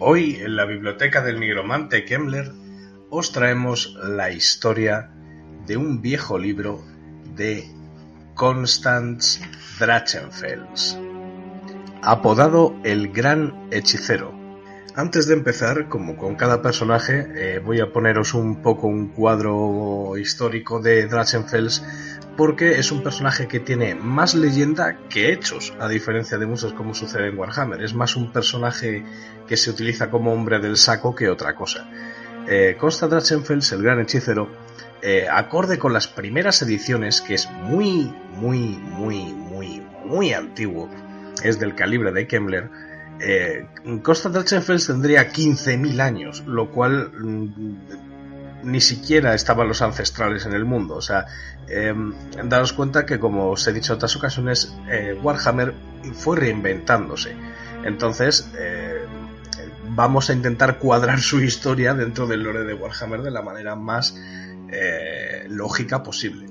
Hoy en la biblioteca del nigromante Kemmler os traemos la historia de un viejo libro de Constance Drachenfels, apodado el Gran Hechicero. Antes de empezar, como con cada personaje, eh, voy a poneros un poco un cuadro histórico de Drachenfels porque es un personaje que tiene más leyenda que hechos, a diferencia de muchos como sucede en Warhammer. Es más un personaje que se utiliza como hombre del saco que otra cosa. Eh, Consta Drachenfels, el gran hechicero, eh, acorde con las primeras ediciones, que es muy, muy, muy, muy, muy antiguo, es del calibre de Kemmler, eh, Costa Drachenfels tendría 15.000 años, lo cual mm, ni siquiera estaban los ancestrales en el mundo. O sea, eh, daros cuenta que, como os he dicho en otras ocasiones, eh, Warhammer fue reinventándose. Entonces, eh, vamos a intentar cuadrar su historia dentro del lore de Warhammer de la manera más eh, lógica posible.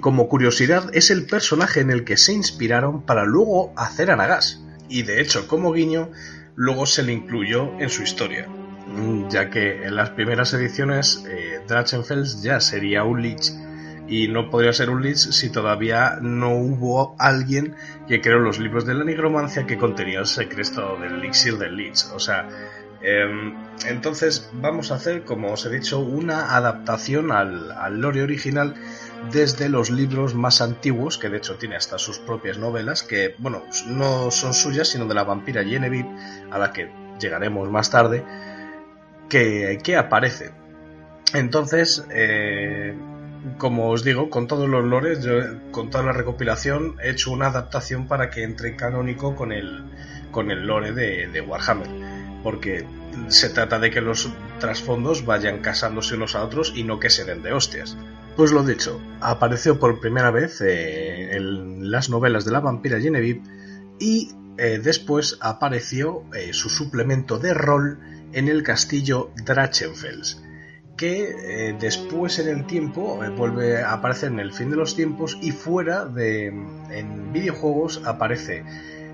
Como curiosidad, es el personaje en el que se inspiraron para luego hacer a Nagas. Y de hecho, como guiño, luego se le incluyó en su historia ya que en las primeras ediciones eh, Drachenfels ya sería un Lich y no podría ser un Lich si todavía no hubo alguien que creó los libros de la nigromancia que contenía el secreto del elixir del Lich. O sea, em, entonces vamos a hacer, como os he dicho, una adaptación al, al lore original desde los libros más antiguos, que de hecho tiene hasta sus propias novelas, que, bueno, no son suyas, sino de la vampira Genevieve, a la que llegaremos más tarde, que, aparece. Entonces, eh, como os digo, con todos los lores, yo, con toda la recopilación, he hecho una adaptación para que entre canónico con el, con el lore de, Warhammer. Porque se trata de que los trasfondos vayan casándose unos a otros y no que se den de hostias. Pues lo dicho, apareció por primera vez eh, en las novelas de la vampira Genevieve y eh, después apareció su suplemento de rol en el castillo Drachenfels, que eh, después en el tiempo eh, vuelve a aparecer en el fin de los tiempos y fuera de en videojuegos aparece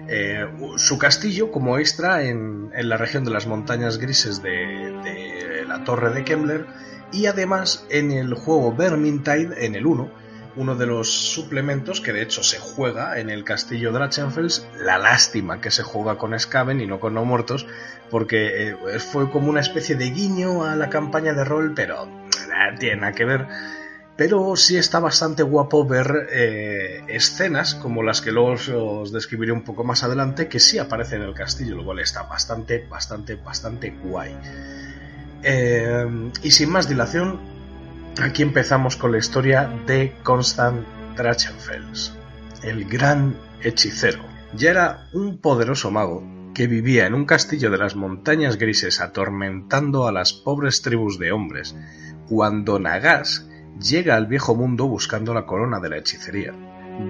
eh, su castillo como extra en, la región de las montañas grises de, la torre de Kemmler y además en el juego Vermintide en el 1 uno de los suplementos que de hecho se juega en el castillo Drachenfels. La lástima que se juega con Skaven y no con no muertos, porque eh, fue como una especie de guiño a la campaña de rol, pero nada tiene nada que ver. Pero sí está bastante guapo ver eh, escenas como las que luego os describiré un poco más adelante, que sí aparecen en el castillo, lo cual está bastante, bastante, bastante guay. Eh, y sin más dilación, Aquí empezamos con la historia de Constant Drachenfels, el gran hechicero. Ya era un poderoso mago que vivía en un castillo de las montañas grises atormentando a las pobres tribus de hombres, cuando Nagas llega al viejo mundo buscando la corona de la hechicería.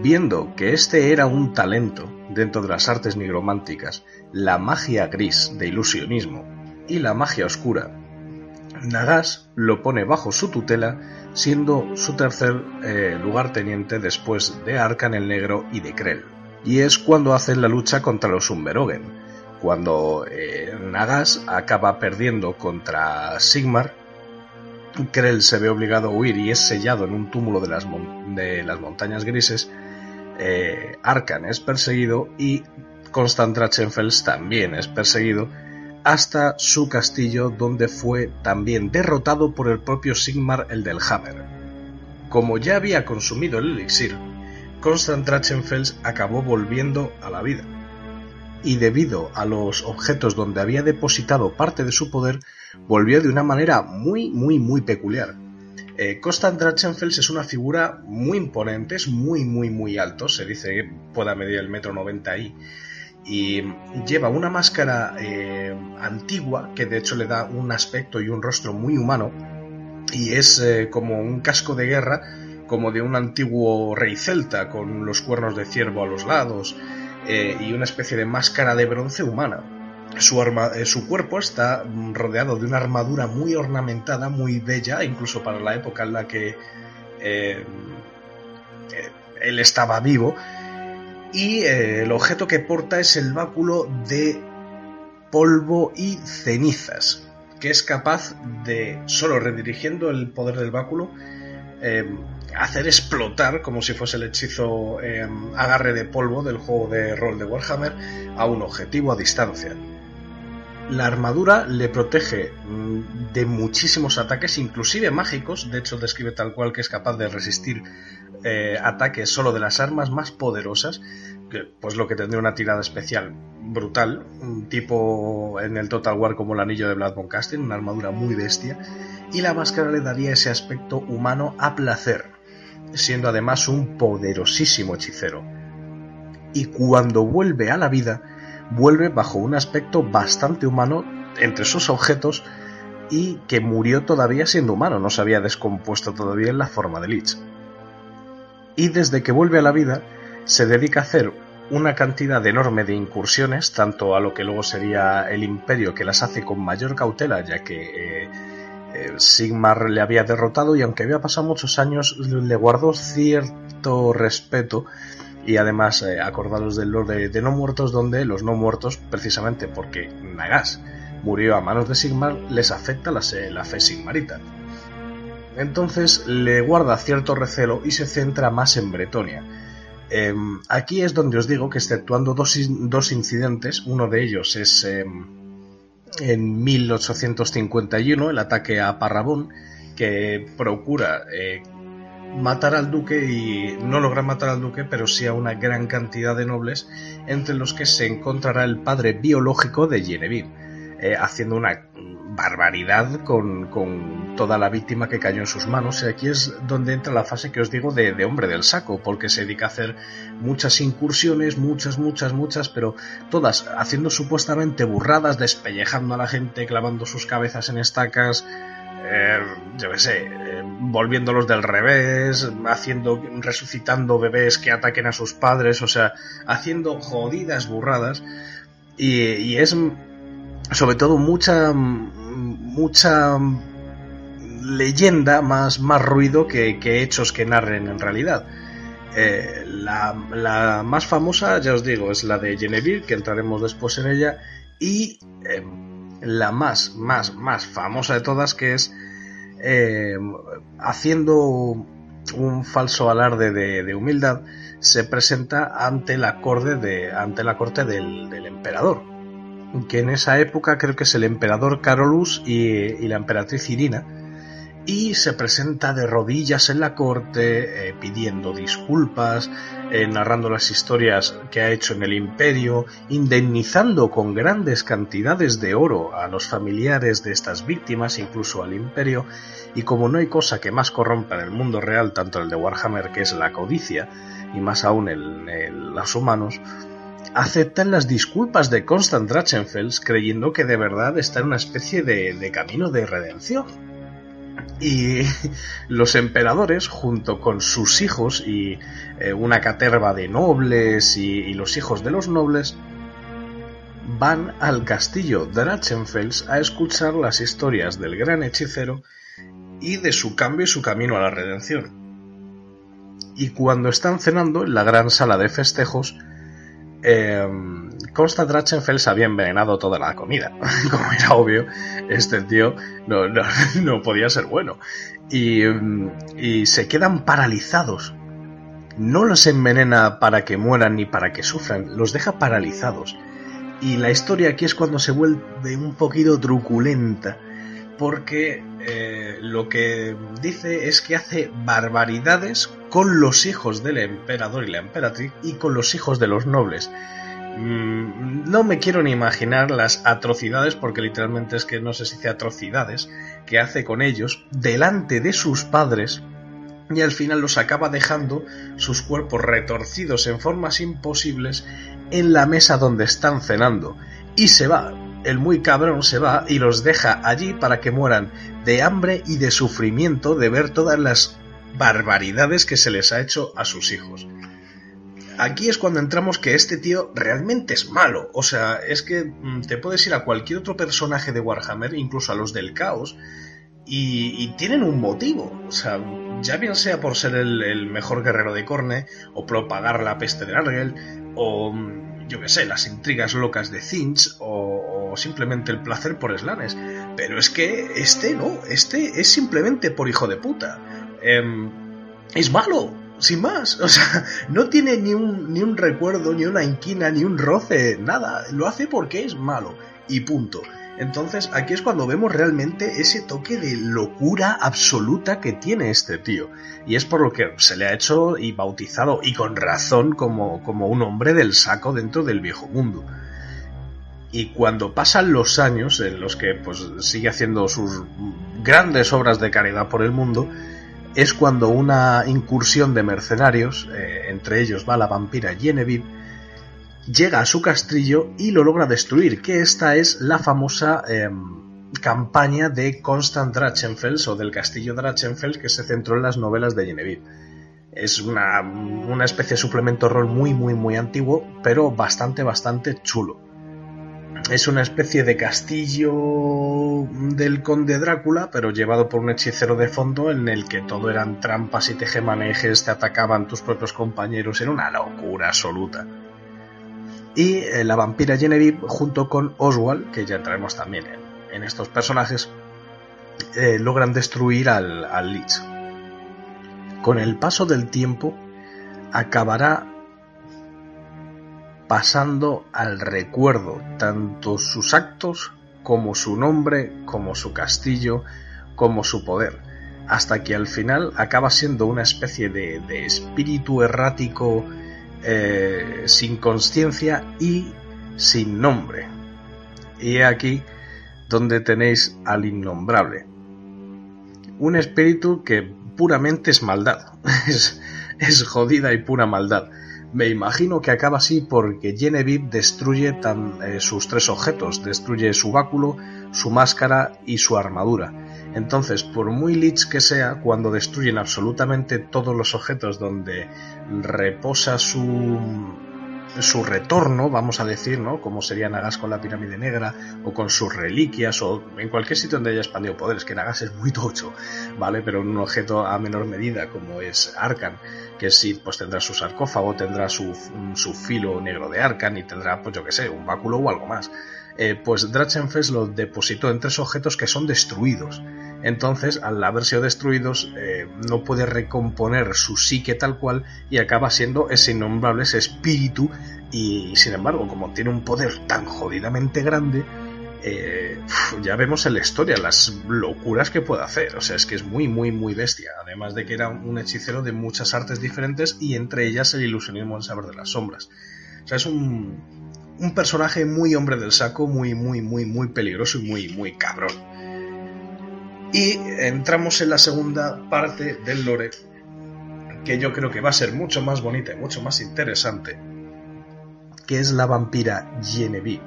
Viendo que este era un talento dentro de las artes nigrománticas, la magia gris de ilusionismo y la magia oscura Nagas lo pone bajo su tutela, siendo su tercer eh, lugarteniente después de Arkan el Negro y de Krell. Y es cuando hacen la lucha contra los Umberogen, cuando eh, Nagas acaba perdiendo contra Sigmar, Krell se ve obligado a huir y es sellado en un túmulo de las, montañas grises, eh, Arkan es perseguido y Constant Drachenfels también es perseguido, hasta su castillo donde fue también derrotado por el propio Sigmar el del Hammer. Como ya había consumido el elixir, Constant Drachenfels acabó volviendo a la vida. Y debido a los objetos donde había depositado parte de su poder, volvió de una manera muy, muy, muy peculiar. Eh, Constant Drachenfels es una figura muy imponente, es muy, muy, muy alto, se dice que pueda medir el metro noventa y y lleva una máscara eh, antigua que de hecho le da un aspecto y un rostro muy humano y es eh, como un casco de guerra como de un antiguo rey celta con los cuernos de ciervo a los lados eh, y una especie de máscara de bronce humana. Su, su cuerpo está rodeado de una armadura muy ornamentada, muy bella, incluso para la época en la que él estaba vivo, y eh, el objeto que porta es el báculo de polvo y cenizas, que es capaz de, solo redirigiendo el poder del báculo, em, hacer explotar, como si fuese el hechizo em, agarre de polvo del juego de rol de Warhammer, a un objetivo a distancia. La armadura le protege mm, de muchísimos ataques, inclusive mágicos, de hecho describe tal cual que es capaz de resistir eh, ataques solo de las armas más poderosas, que, pues lo que tendría una tirada especial brutal, tipo en el Total War como el anillo de Blood Casting, una armadura muy bestia, y la máscara le daría ese aspecto humano a placer, siendo además un poderosísimo hechicero. Y cuando vuelve a la vida, vuelve bajo un aspecto bastante humano entre sus objetos y que murió todavía siendo humano, no se había descompuesto todavía en la forma de Lich. Y desde que vuelve a la vida se dedica a hacer una cantidad enorme de incursiones, tanto a lo que luego sería el imperio, que las hace con mayor cautela, ya que eh, eh, Sigmar le había derrotado y aunque había pasado muchos años, le guardó cierto respeto y además eh, acordados del Lord de, No Muertos, donde los No Muertos, precisamente porque Nagas murió a manos de Sigmar, les afecta la, la fe sigmarita. Entonces le guarda cierto recelo y se centra más en Bretonia. Em, aquí es donde os digo que exceptuando dos, dos incidentes, uno de ellos es em, en 1851, el ataque a Parrabón, que procura eh, matar al duque y no logra matar al duque, pero sí a una gran cantidad de nobles, entre los que se encontrará el padre biológico de Genevieve, eh, haciendo una barbaridad con, toda la víctima que cayó en sus manos. Y aquí es donde entra la fase que os digo de, hombre del saco, porque se dedica a hacer muchas incursiones, muchas, muchas, muchas, pero todas haciendo supuestamente burradas, despellejando a la gente, clavando sus cabezas en estacas. Eh, yo qué sé, eh, volviéndolos del revés, haciendo, resucitando bebés que ataquen a sus padres, o sea, haciendo jodidas burradas. Y, es sobre todo mucha mucha leyenda, más, más ruido que, hechos que narren en realidad. Eh, la, más famosa, ya os digo, es la de Genevieve, que entraremos después en ella, y em, la más, más, más famosa de todas, que es em, haciendo un falso alarde de, humildad, se presenta ante la corte, de, ante la corte del emperador que en esa época creo que es el emperador Carolus y, la emperatriz Irina, y se presenta de rodillas en la corte eh, pidiendo disculpas, eh, narrando las historias que ha hecho en el imperio, indemnizando con grandes cantidades de oro a los familiares de estas víctimas, incluso al imperio, y como no hay cosa que más corrompa en el mundo real, tanto el de Warhammer que es la codicia, y más aún en los humanos, aceptan las disculpas de Constant Drachenfels creyendo que de verdad está en una especie de, camino de redención. Y los emperadores, junto con sus hijos y eh, una caterva de nobles y, los hijos de los nobles, van al castillo Drachenfels a escuchar las historias del gran hechicero y de su cambio y su camino a la redención. Y cuando están cenando en la gran sala de festejos, eh, Constant Drachenfels había envenenado toda la comida. Como era obvio, este tío no, podía ser bueno. Y, y, se quedan paralizados. No los envenena para que mueran ni para que sufran, los deja paralizados. Y la historia aquí es cuando se vuelve un poquito truculenta, porque eh, lo que dice es que hace barbaridades con los hijos del emperador y la emperatriz y con los hijos de los nobles. Mm, no me quiero ni imaginar las atrocidades, porque literalmente es que no sé si dice atrocidades, que hace con ellos delante de sus padres y al final los acaba dejando sus cuerpos retorcidos en formas imposibles en la mesa donde están cenando. Y se va, el muy cabrón se va y los deja allí para que mueran de hambre y de sufrimiento de ver todas las barbaridades que se les ha hecho a sus hijos. Aquí es cuando entramos que este tío realmente es malo. O sea, es que mm, te puedes ir a cualquier otro personaje de Warhammer, incluso a los del caos, y, tienen un motivo. O sea, ya bien sea por ser el, mejor guerrero de Corne, o propagar la peste de Argel, o mm, yo qué sé, las intrigas locas de Zinch, o, simplemente el placer por Slanes. Pero es que este no, este es simplemente por hijo de puta. Em, es malo, sin más. O sea, no tiene ni un, ni un recuerdo, ni una inquina, ni un roce, nada. Lo hace porque es malo. Y punto. Entonces aquí es cuando vemos realmente ese toque de locura absoluta que tiene este tío. Y es por lo que se le ha hecho y bautizado, y con razón, como, como un hombre del saco dentro del viejo mundo. Y cuando pasan los años en los que pues, sigue haciendo sus grandes obras de caridad por el mundo, es cuando una incursión de mercenarios, eh, entre ellos va la vampira Genevieve, llega a su castillo y lo logra destruir, que esta es la famosa em, campaña de Constant Drachenfels o del castillo Drachenfels que se centró en las novelas de Genevieve. Es una, una especie de suplemento rol muy, muy, muy antiguo, pero bastante, bastante chulo es una especie de castillo del conde Drácula, pero llevado por un hechicero de fondo en el que todo eran trampas y tejemanejes, te atacaban tus propios compañeros, era una locura absoluta. Y eh, la vampira Genevieve, junto con Oswald, que ya entraremos también en, estos personajes, eh, logran destruir al, al Lich. Con el paso del tiempo, acabará pasando al recuerdo tanto sus actos como su nombre, como su castillo, como su poder, hasta que al final acaba siendo una especie de, espíritu errático eh, sin conciencia y sin nombre. Y aquí donde tenéis al innombrable. Un espíritu que puramente es maldad, es jodida y pura maldad me imagino que acaba así porque Genevieve destruye eh, sus tres objetos, destruye su báculo, su máscara y su armadura. Entonces, por muy lich que sea, cuando destruyen absolutamente todos los objetos donde reposa su, su retorno, vamos a decir, ¿no? Como sería Nagas con la pirámide negra, o con sus reliquias, o en cualquier sitio donde haya expandido poderes, que Nagas es muy tocho, ¿vale? Pero en un objeto a menor medida, como es Arkan, que sí, pues tendrá su sarcófago, tendrá su, su filo negro de Arkan y tendrá, pues yo que sé, un báculo o algo más. Eh, pues Drachenfels lo depositó en tres objetos que son destruidos. Entonces, al haber sido destruidos, eh, no puede recomponer su psique tal cual y acaba siendo ese innombrable, espíritu. Y sin embargo, como tiene un poder tan jodidamente grande, eh, ya vemos en la historia las locuras que puede hacer. O sea, es que es muy, muy, muy bestia. Además de que era un hechicero de muchas artes diferentes y entre ellas el ilusionismo en saber de las sombras. O sea, es un, un personaje muy hombre del saco, muy, muy, muy, muy peligroso y muy, muy cabrón. Y entramos en la segunda parte del lore, que yo creo que va a ser mucho más bonita y mucho más interesante, que es la vampira Genevieve.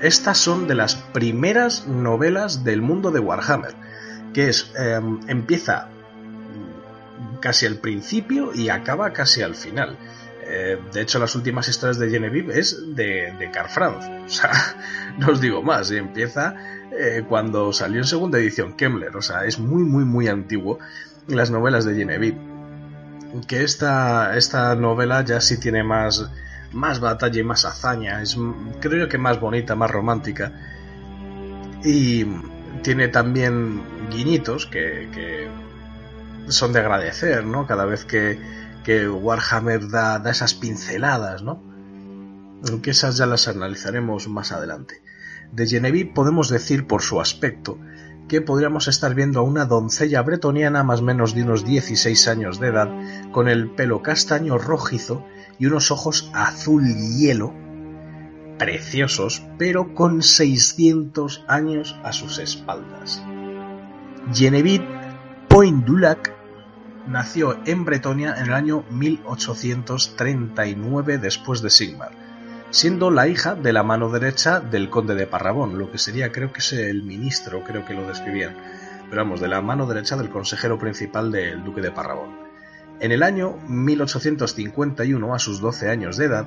Estas son de las primeras novelas del mundo de Warhammer, que es em, empieza casi al principio y acaba casi al final. Eh, de hecho, las últimas historias de Genevieve es de, de Carl Franz. O sea, no os digo más. Empieza eh, cuando salió en segunda edición Kemmler. O sea, es muy, muy, muy antiguo las novelas de Genevieve. Que esta, esta novela ya sí tiene más, más batalla y más hazaña. Es, creo que más bonita, más romántica. Y tiene también guiñitos que, que son de agradecer, ¿no? Cada vez que, que Warhammer da, da esas pinceladas, ¿no? Aunque esas ya las analizaremos más adelante. De Genevieve podemos decir por su aspecto que podríamos estar viendo a una doncella bretoniana más o menos de unos 16 años de edad, con el pelo castaño rojizo y unos ojos azul hielo, preciosos, pero con 600 años a sus espaldas. Genevieve Poindulac nació en Bretonia en el año 1839 después de Sigmar siendo la hija de la mano derecha del conde de Parrabón, lo que sería, creo que es el ministro, creo que lo describían, pero vamos, de la mano derecha del consejero principal del duque de Parrabón. En el año 1851, a sus 12 años de edad,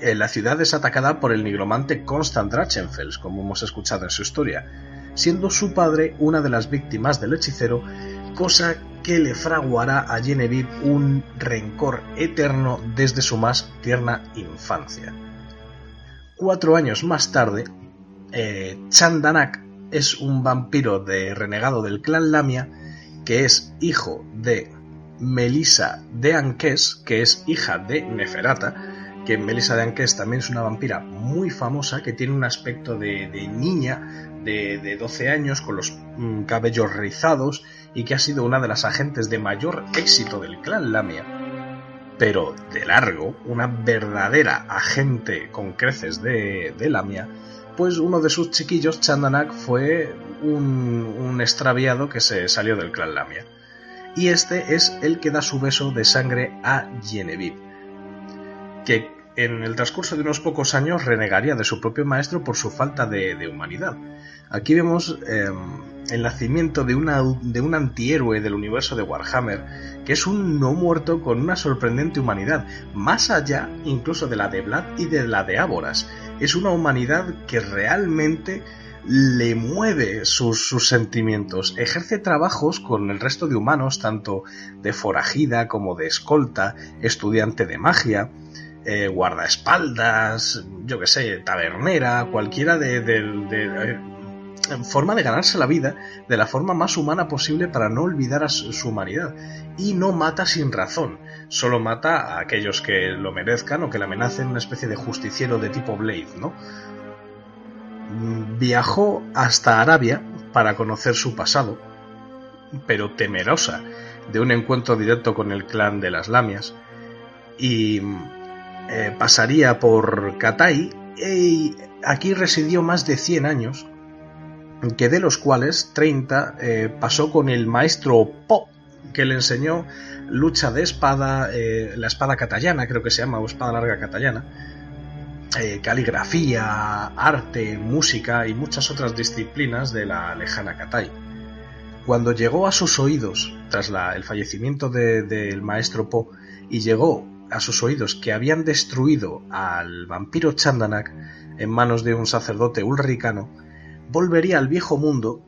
eh, la ciudad es atacada por el nigromante Constant Drachenfels, como hemos escuchado en su historia, siendo su padre una de las víctimas del hechicero, cosa que le fraguará a Genevieve un rencor eterno desde su más tierna infancia. Cuatro años más tarde, eh, Chandanak es un vampiro de renegado del clan Lamia que es hijo de Melissa de Anques, que es hija de Neferata, que Melissa de Anques también es una vampira muy famosa que tiene un aspecto de, niña de, de, 12 años con los mm, cabellos rizados y que ha sido una de las agentes de mayor éxito del clan Lamia. Pero de largo, una verdadera agente con creces de, Lamia, pues uno de sus chiquillos, Chandanak, fue un, un extraviado que se salió del clan Lamia. Y este es el que da su beso de sangre a Genevieve, que en el transcurso de unos pocos años renegaría de su propio maestro por su falta de, humanidad. Aquí vemos em, el nacimiento de, una, de un antihéroe del universo de Warhammer, que es un no muerto con una sorprendente humanidad, más allá incluso de la de Vlad y de la de Áboras. Es una humanidad que realmente le mueve sus, sus, sentimientos, ejerce trabajos con el resto de humanos, tanto de forajida como de escolta, estudiante de magia, eh, guardaespaldas, yo que sé, tabernera, cualquiera de, eh, forma de ganarse la vida de la forma más humana posible para no olvidar a su, humanidad. Y no mata sin razón, solo mata a aquellos que lo merezcan o que le amenacen una especie de justiciero de tipo Blade, ¿no? Viajó hasta Arabia para conocer su pasado, pero temerosa de un encuentro directo con el clan de las Lamias, y eh, pasaría por Katai y aquí residió más de 100 años, que de los cuales 30 eh, pasó con el maestro Po, que le enseñó lucha de espada, eh, la espada catallana, creo que se llama, o espada larga catallana, caligrafía, arte, música y muchas otras disciplinas de la lejana Katai. Cuando llegó a sus oídos, tras el fallecimiento del maestro Po, y llegó a sus oídos que habían destruido al vampiro Chandanak en manos de un sacerdote ulricano, volvería al viejo mundo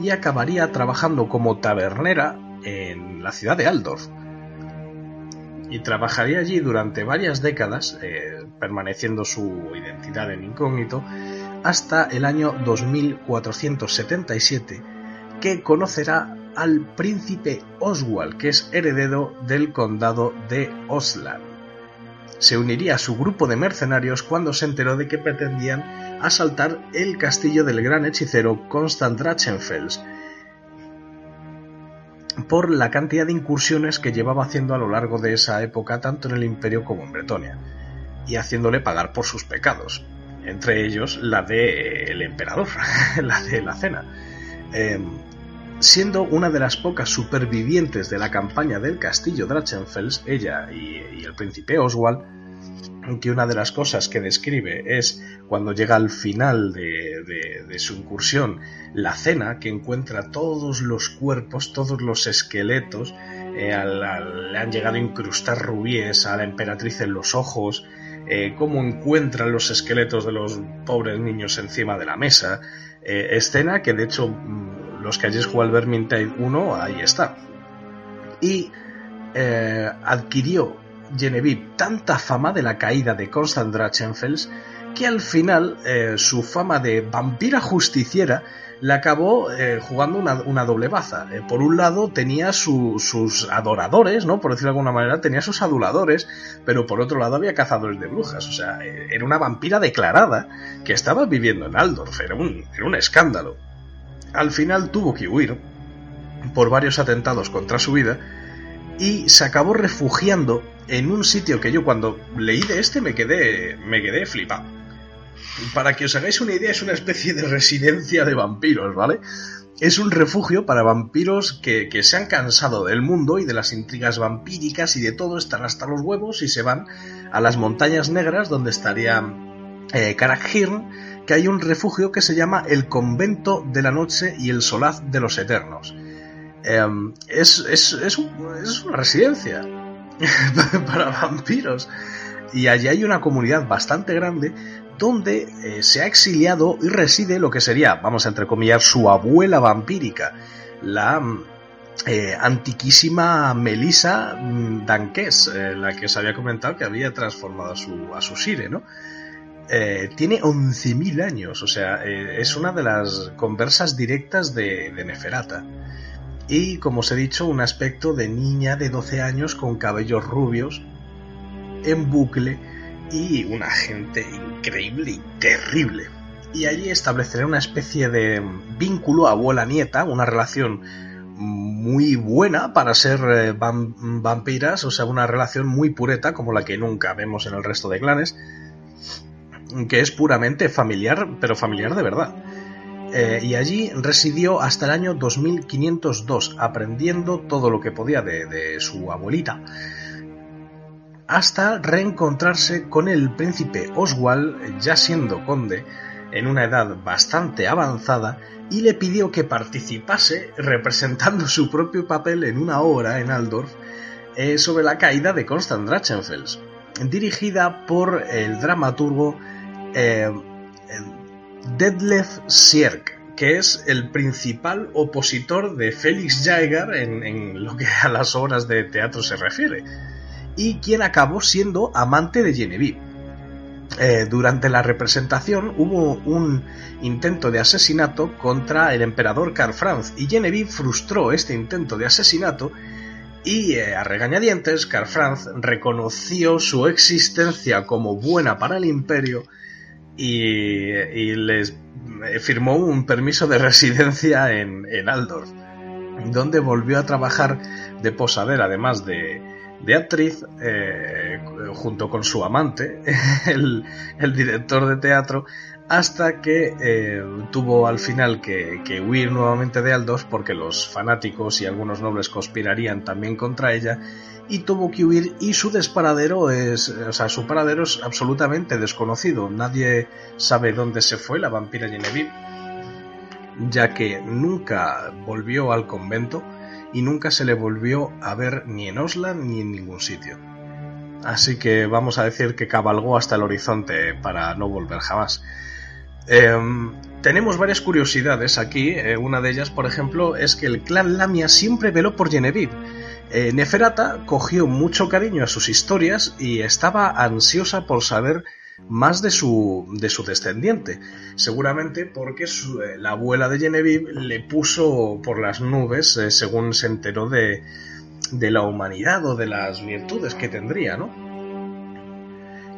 y acabaría trabajando como tabernera en la ciudad de Aldorf. Y trabajaría allí durante varias décadas, eh, permaneciendo su identidad en incógnito, hasta el año 2477, que conocerá al príncipe Oswald, que es heredero del condado de Osland. Se uniría a su grupo de mercenarios cuando se enteró de que pretendían asaltar el castillo del gran hechicero Constant Drachenfels, por la cantidad de incursiones que llevaba haciendo a lo largo de esa época tanto en el imperio como en Bretonia, y haciéndole pagar por sus pecados, entre ellos la del emperador, la de la cena. Em, siendo una de las pocas supervivientes de la campaña del castillo Drachenfels, ella y, el príncipe Oswald, que una de las cosas que describe es cuando llega al final de, su incursión la cena, que encuentra todos los cuerpos, todos los esqueletos, eh, le han llegado a incrustar rubíes a la emperatriz en los ojos, eh, cómo encuentran los esqueletos de los pobres niños encima de la mesa, eh, escena que de hecho los que hayáis jugado al Vermintide 1, ahí está. Y adquirió Genevieve tanta fama de la caída de Constant Drachenfels que al final eh, su fama de vampira justiciera le acabó eh, jugando una, doble baza. Eh, por un lado tenía sus adoradores, ¿no? Por decirlo de alguna manera, tenía sus aduladores, pero por otro lado había cazadores de brujas. O sea, era una vampira declarada que estaba viviendo en Aldorf. Era un escándalo. Al final tuvo que huir por varios atentados contra su vida y se acabó refugiando en un sitio que yo cuando leí de este me quedé, me quedé flipado para que os hagáis una idea, es una especie de residencia de vampiros, ¿vale? Es un refugio para vampiros que, se han cansado del mundo y de las intrigas vampíricas y de todo, están hasta los huevos y se van a las montañas negras donde estaría eh, que hay un refugio que se llama el Convento de la Noche y el Solaz de los Eternos. Em, es, es, una residencia para vampiros. Y allí hay una comunidad bastante grande donde eh, se ha exiliado y reside lo que sería, vamos a entrecomillar, su abuela vampírica, la mm, eh, antiquísima Melissa mm, Danques, eh, la que os había comentado que había transformado a su, a su Sire, ¿no? tiene 11.000 años, o sea, es una de las conversas directas de, de Neferata. Y, como os he dicho, un aspecto de niña de 12 años con cabellos rubios, en bucle, y una gente increíble y terrible. Y allí estableceré una especie de vínculo abuela-nieta, una relación muy buena para ser eh, vampiras, o sea, una relación muy pureta como la que nunca vemos en el resto de clanes, que es puramente familiar, pero familiar de verdad. Eh, y allí residió hasta el año 2502, aprendiendo todo lo que podía de su abuelita hasta reencontrarse con el príncipe Oswald, ya siendo conde, en una edad bastante avanzada, y le pidió que participase representando su propio papel en una obra en Aldorf eh, sobre la caída de Constant Drachenfels, dirigida por el dramaturgo eh, Detlef Sierk, que es el principal opositor de Felix Jaeger en lo que a las obras de teatro se refiere y quien acabó siendo amante de Genevieve. Eh, durante la representación hubo un intento de asesinato contra el emperador Karl Franz y Genevieve frustró este intento de asesinato y eh, a regañadientes Karl Franz reconoció su existencia como buena para el imperio y, les eh, firmó un permiso de residencia en, en Aldorf, donde volvió a trabajar de posadera además de, de actriz eh, junto con su amante, el, director de teatro, hasta que eh, tuvo al final que, huir nuevamente de Aldorf porque los fanáticos y algunos nobles conspirarían también contra ella y tuvo que huir y su desparadero es, o sea, su paradero es absolutamente desconocido. Nadie sabe dónde se fue la vampira Genevieve, ya que nunca volvió al convento y nunca se le volvió a ver ni en Osla ni en ningún sitio. Así que vamos a decir que cabalgó hasta el horizonte para no volver jamás. Em, tenemos varias curiosidades aquí. Eh, una de ellas, por ejemplo, es que el clan Lamia siempre veló por Genevieve. Eh, Neferata cogió mucho cariño a sus historias y estaba ansiosa por saber más de su, de su descendiente. Seguramente porque eh, la abuela de Genevieve le puso por las nubes eh, según se enteró de, de la humanidad o de las virtudes que tendría, ¿no?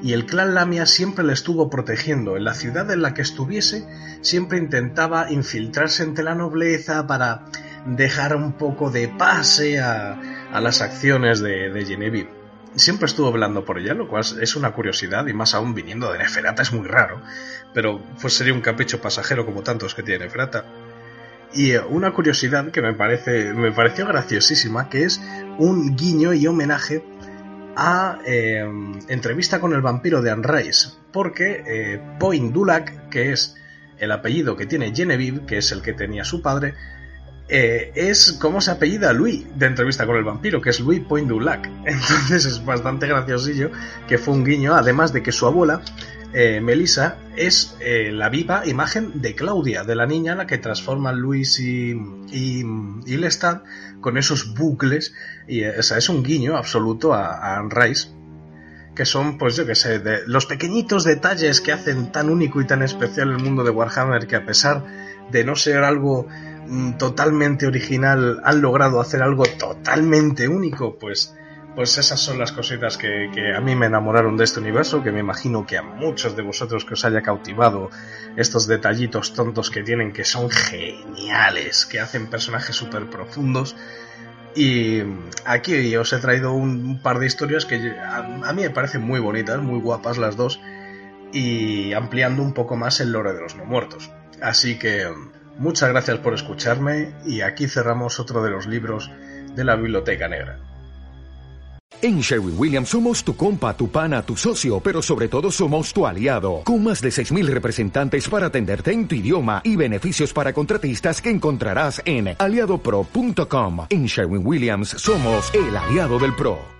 Y el clan Lamia siempre le estuvo protegiendo. En la ciudad en la que estuviese, siempre intentaba infiltrarse entre la nobleza para dejar un poco de pase a, a las acciones de, de Genevieve siempre estuvo velando por ella, lo cual es una curiosidad y más aún viniendo de Neferata es muy raro, pero pues sería un capricho pasajero como tantos que tiene Neferata. Y eh, una curiosidad que me parece me pareció graciosísima, que es un guiño y homenaje a eh, entrevista con el vampiro de Anne porque eh, Point Dulac, que es el apellido que tiene Genevieve, que es el que tenía su padre, eh, es como se apellida Louis de entrevista con el vampiro, que es Louis Point du Lac. Entonces es bastante graciosillo que fue un guiño, además de que su abuela, eh, Melissa, es eh, la viva imagen de Claudia, de la niña a la que transforman Luis y, y, Lestat con esos bucles. Y es un guiño absoluto a, Anne Rice que son, pues yo que sé, de los pequeñitos detalles que hacen tan único y tan especial el mundo de Warhammer que a pesar de no ser algo totalmente original, han logrado hacer algo totalmente único, pues, pues esas son las cositas que, a mí me enamoraron de este universo, que me imagino que a muchos de vosotros que os haya cautivado estos detallitos tontos que tienen, que son geniales, que hacen personajes súper profundos. Y aquí os he traído un par de historias que a mí me parecen muy bonitas, muy guapas las dos, y ampliando un poco más el lore de los no muertos. Así que muchas gracias por escucharme y aquí cerramos otro de los libros de la Biblioteca Negra. En Sherwin Williams somos tu compa, tu pana, tu socio, pero sobre todo somos tu aliado, con más de 6.000 representantes para atenderte en tu idioma y beneficios para contratistas que encontrarás en aliadopro.com. En Sherwin Williams somos el aliado del PRO.